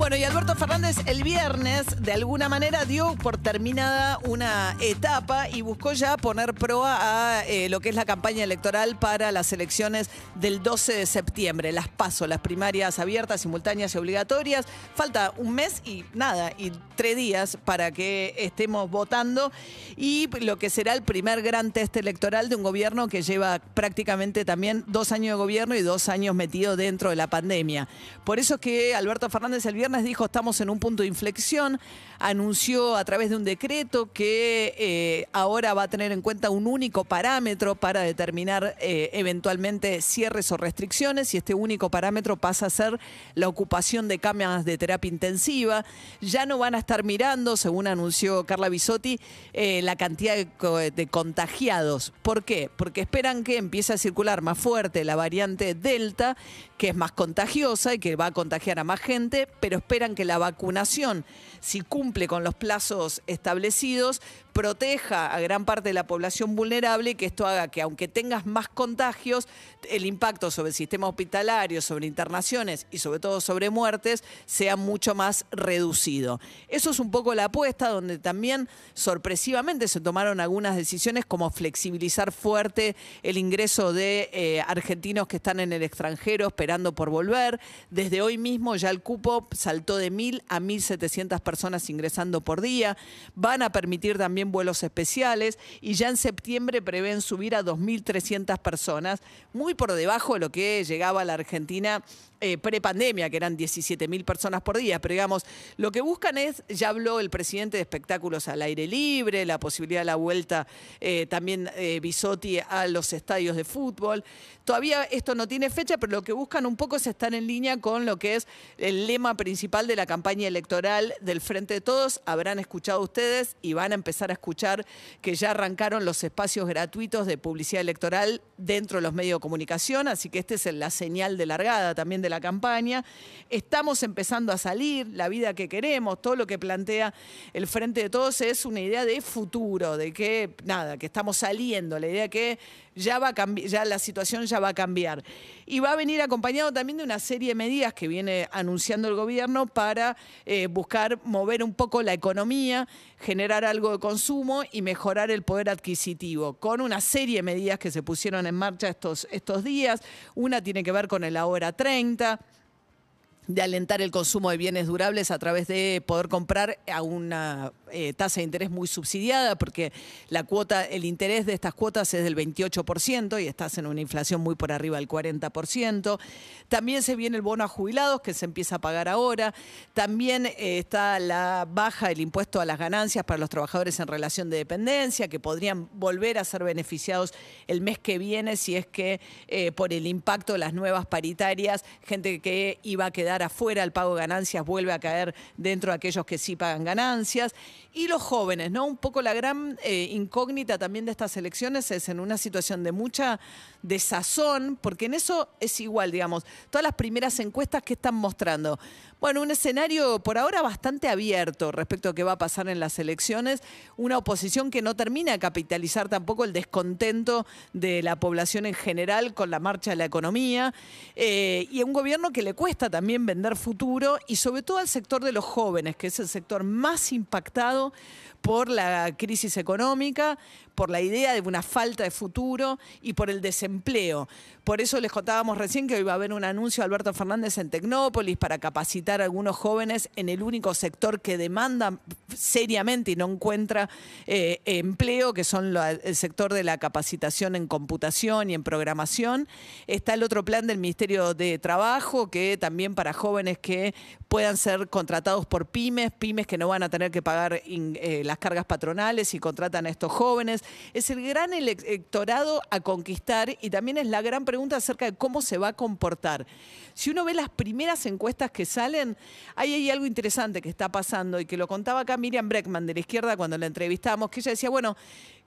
Bueno, y Alberto Fernández el viernes de alguna manera dio por terminada una etapa y buscó ya poner proa a eh, lo que es la campaña electoral para las elecciones del 12 de septiembre, las PASO, las primarias abiertas, simultáneas y obligatorias. Falta un mes y nada, y tres días para que estemos votando y lo que será el primer gran test electoral de un gobierno que lleva prácticamente también dos años de gobierno y dos años metido dentro de la pandemia. Por eso es que Alberto Fernández el viernes dijo estamos en un punto de inflexión, anunció a través de un decreto que eh, ahora va a tener en cuenta un único parámetro para determinar eh, eventualmente cierres o restricciones y este único parámetro pasa a ser la ocupación de camas de terapia intensiva. Ya no van a estar mirando, según anunció Carla Bisotti, eh, la cantidad de, de contagiados. ¿Por qué? Porque esperan que empiece a circular más fuerte la variante Delta, que es más contagiosa y que va a contagiar a más gente, pero esperan que la vacunación, si cumple con los plazos establecidos, proteja a gran parte de la población vulnerable y que esto haga que aunque tengas más contagios, el impacto sobre el sistema hospitalario, sobre internaciones y sobre todo sobre muertes sea mucho más reducido. Eso es un poco la apuesta donde también sorpresivamente se tomaron algunas decisiones como flexibilizar fuerte el ingreso de eh, argentinos que están en el extranjero esperando por volver. Desde hoy mismo ya el cupo saltó de 1.000 a 1.700 personas ingresando por día. Van a permitir también vuelos especiales y ya en septiembre prevén subir a 2.300 personas, muy por debajo de lo que llegaba a la Argentina eh, prepandemia, que eran 17.000 personas por día. Pero digamos, lo que buscan es, ya habló el presidente de espectáculos al aire libre, la posibilidad de la vuelta eh, también eh, Bisotti a los estadios de fútbol. Todavía esto no tiene fecha, pero lo que buscan un poco es estar en línea con lo que es el lema principal de la campaña electoral del Frente de Todos. Habrán escuchado ustedes y van a empezar a escuchar que ya arrancaron los espacios gratuitos de publicidad electoral dentro de los medios de comunicación, así que esta es la señal de largada también de la campaña. Estamos empezando a salir, la vida que queremos, todo lo que plantea el Frente de Todos es una idea de futuro, de que nada, que estamos saliendo, la idea que ya va a cambiar, ya la situación ya va a cambiar. Y va a venir acompañado también de una serie de medidas que viene anunciando el gobierno para eh, buscar mover un poco la economía, generar algo de consumo y mejorar el poder adquisitivo, con una serie de medidas que se pusieron en marcha estos, estos días. Una tiene que ver con el ahora 30 de alentar el consumo de bienes durables a través de poder comprar a una eh, tasa de interés muy subsidiada, porque la cuota, el interés de estas cuotas es del 28% y estás en una inflación muy por arriba del 40%. También se viene el bono a jubilados que se empieza a pagar ahora. También eh, está la baja del impuesto a las ganancias para los trabajadores en relación de dependencia, que podrían volver a ser beneficiados el mes que viene si es que eh, por el impacto de las nuevas paritarias, gente que iba a quedar afuera el pago de ganancias vuelve a caer dentro de aquellos que sí pagan ganancias. Y los jóvenes, ¿no? Un poco la gran eh, incógnita también de estas elecciones es en una situación de mucha desazón, porque en eso es igual, digamos, todas las primeras encuestas que están mostrando. Bueno, un escenario por ahora bastante abierto respecto a qué va a pasar en las elecciones, una oposición que no termina de capitalizar tampoco el descontento de la población en general con la marcha de la economía, eh, y un gobierno que le cuesta también vender futuro, y sobre todo al sector de los jóvenes, que es el sector más impactado por la crisis económica, por la idea de una falta de futuro y por el desempleo. Por eso les contábamos recién que hoy va a haber un anuncio de Alberto Fernández en Tecnópolis para capacitar a algunos jóvenes en el único sector que demanda seriamente y no encuentra eh, empleo, que son el sector de la capacitación en computación y en programación. Está el otro plan del Ministerio de Trabajo, que también para jóvenes que puedan ser contratados por pymes, pymes que no van a tener que pagar eh, las cargas patronales y contratan a estos jóvenes. Es el gran electorado a conquistar y también es la gran pregunta acerca de cómo se va a comportar. Si uno ve las primeras encuestas que salen, ahí hay algo interesante que está pasando y que lo contaba acá Miriam Breckman de la izquierda cuando la entrevistamos, que ella decía, bueno,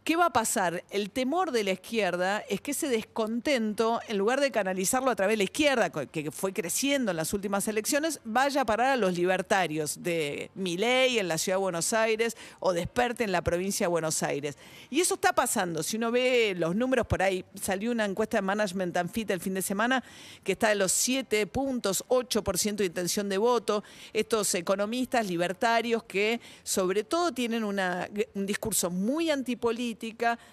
¿Qué va a pasar? El temor de la izquierda es que ese descontento, en lugar de canalizarlo a través de la izquierda, que fue creciendo en las últimas elecciones, vaya a parar a los libertarios de Miley en la ciudad de Buenos Aires o Desperte en la provincia de Buenos Aires. Y eso está pasando. Si uno ve los números por ahí, salió una encuesta de Management and Fit el fin de semana que está de los 7 puntos, 8% de intención de voto. Estos economistas libertarios que sobre todo tienen un discurso muy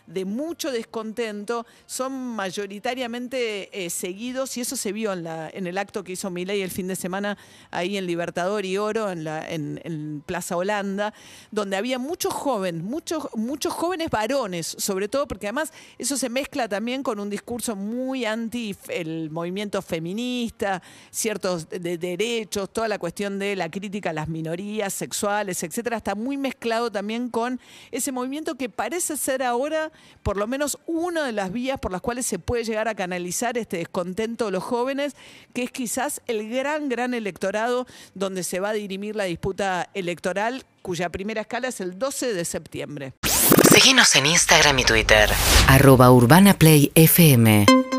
de mucho descontento, son mayoritariamente eh, seguidos y eso se vio en, la, en el acto que hizo Milei el fin de semana ahí en Libertador y Oro, en, la, en, Plaza Holanda, donde había muchos jóvenes, muchos, muchos jóvenes varones, sobre todo porque además eso se mezcla también con un discurso muy anti el movimiento feminista, ciertos de derechos, toda la cuestión de la crítica a las minorías sexuales, etcétera, está muy mezclado también con ese movimiento que parece ser ahora por lo menos una de las vías por las cuales se puede llegar a canalizar este descontento de los jóvenes, que es quizás el gran, gran electorado donde se va a dirimir la disputa electoral, cuya primera escala es el 12 de septiembre. Seguinos en Instagram y Twitter. Arroba Urbana Play FM